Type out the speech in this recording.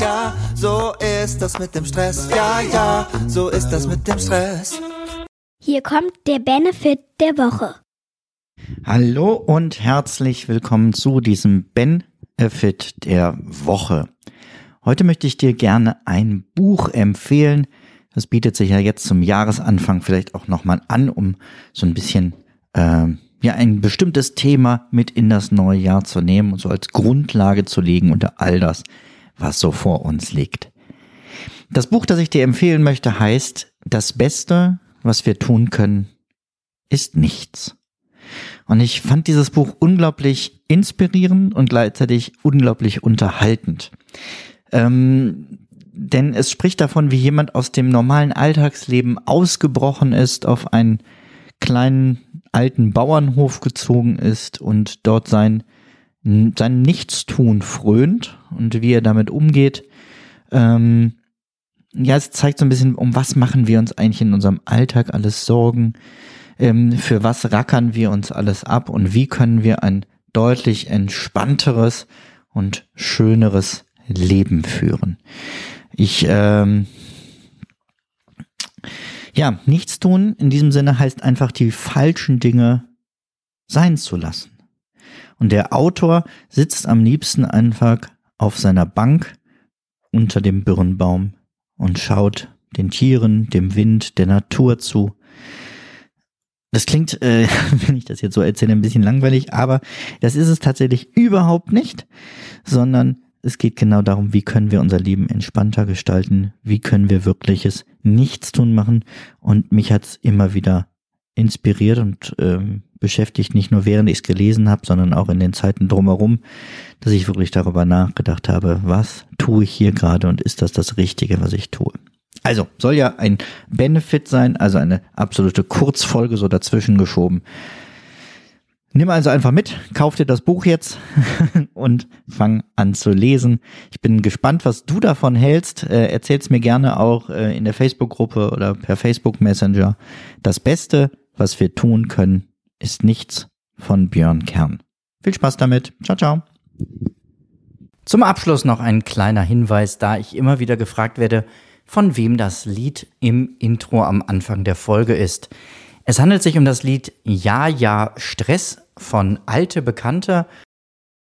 ja, so ist das mit dem Stress. Ja, ja, so ist das mit dem Stress. Hier kommt der Benefit der Woche. Hallo und herzlich willkommen zu diesem Benefit der Woche. Heute möchte ich dir gerne ein Buch empfehlen. Das bietet sich ja jetzt zum Jahresanfang vielleicht auch nochmal an, um so ein bisschen äh, ja ein bestimmtes Thema mit in das neue Jahr zu nehmen und so als Grundlage zu legen unter all das, was so vor uns liegt. Das Buch, das ich dir empfehlen möchte, heißt Das Beste, was wir tun können, ist nichts. Und ich fand dieses Buch unglaublich inspirierend und gleichzeitig unglaublich unterhaltend. Ähm, denn es spricht davon, wie jemand aus dem normalen Alltagsleben ausgebrochen ist, auf einen kleinen alten Bauernhof gezogen ist und dort sein, sein Nichtstun frönt und wie er damit umgeht. Ähm, ja, es zeigt so ein bisschen, um was machen wir uns eigentlich in unserem Alltag alles Sorgen, ähm, für was rackern wir uns alles ab und wie können wir ein deutlich entspannteres und schöneres Leben führen. Ich, ähm, ja, nichts tun in diesem Sinne heißt einfach die falschen Dinge sein zu lassen. Und der Autor sitzt am liebsten einfach auf seiner Bank unter dem Birnbaum und schaut den Tieren, dem Wind, der Natur zu. Das klingt, äh, wenn ich das jetzt so erzähle, ein bisschen langweilig, aber das ist es tatsächlich überhaupt nicht, sondern es geht genau darum, wie können wir unser Leben entspannter gestalten, wie können wir wirkliches Nichtstun machen. Und mich hat's immer wieder inspiriert und ähm, beschäftigt, nicht nur während ich es gelesen habe, sondern auch in den Zeiten drumherum, dass ich wirklich darüber nachgedacht habe, was tue ich hier gerade und ist das das Richtige, was ich tue. Also soll ja ein Benefit sein, also eine absolute Kurzfolge so dazwischen geschoben. Nimm also einfach mit, kauf dir das Buch jetzt und fang an zu lesen. Ich bin gespannt, was du davon hältst. Äh, erzähl's mir gerne auch äh, in der Facebook-Gruppe oder per Facebook Messenger. Das Beste, was wir tun können, ist nichts von Björn Kern. Viel Spaß damit. Ciao, ciao. Zum Abschluss noch ein kleiner Hinweis, da ich immer wieder gefragt werde, von wem das Lied im Intro am Anfang der Folge ist. Es handelt sich um das Lied Ja, ja, Stress von Alte Bekannte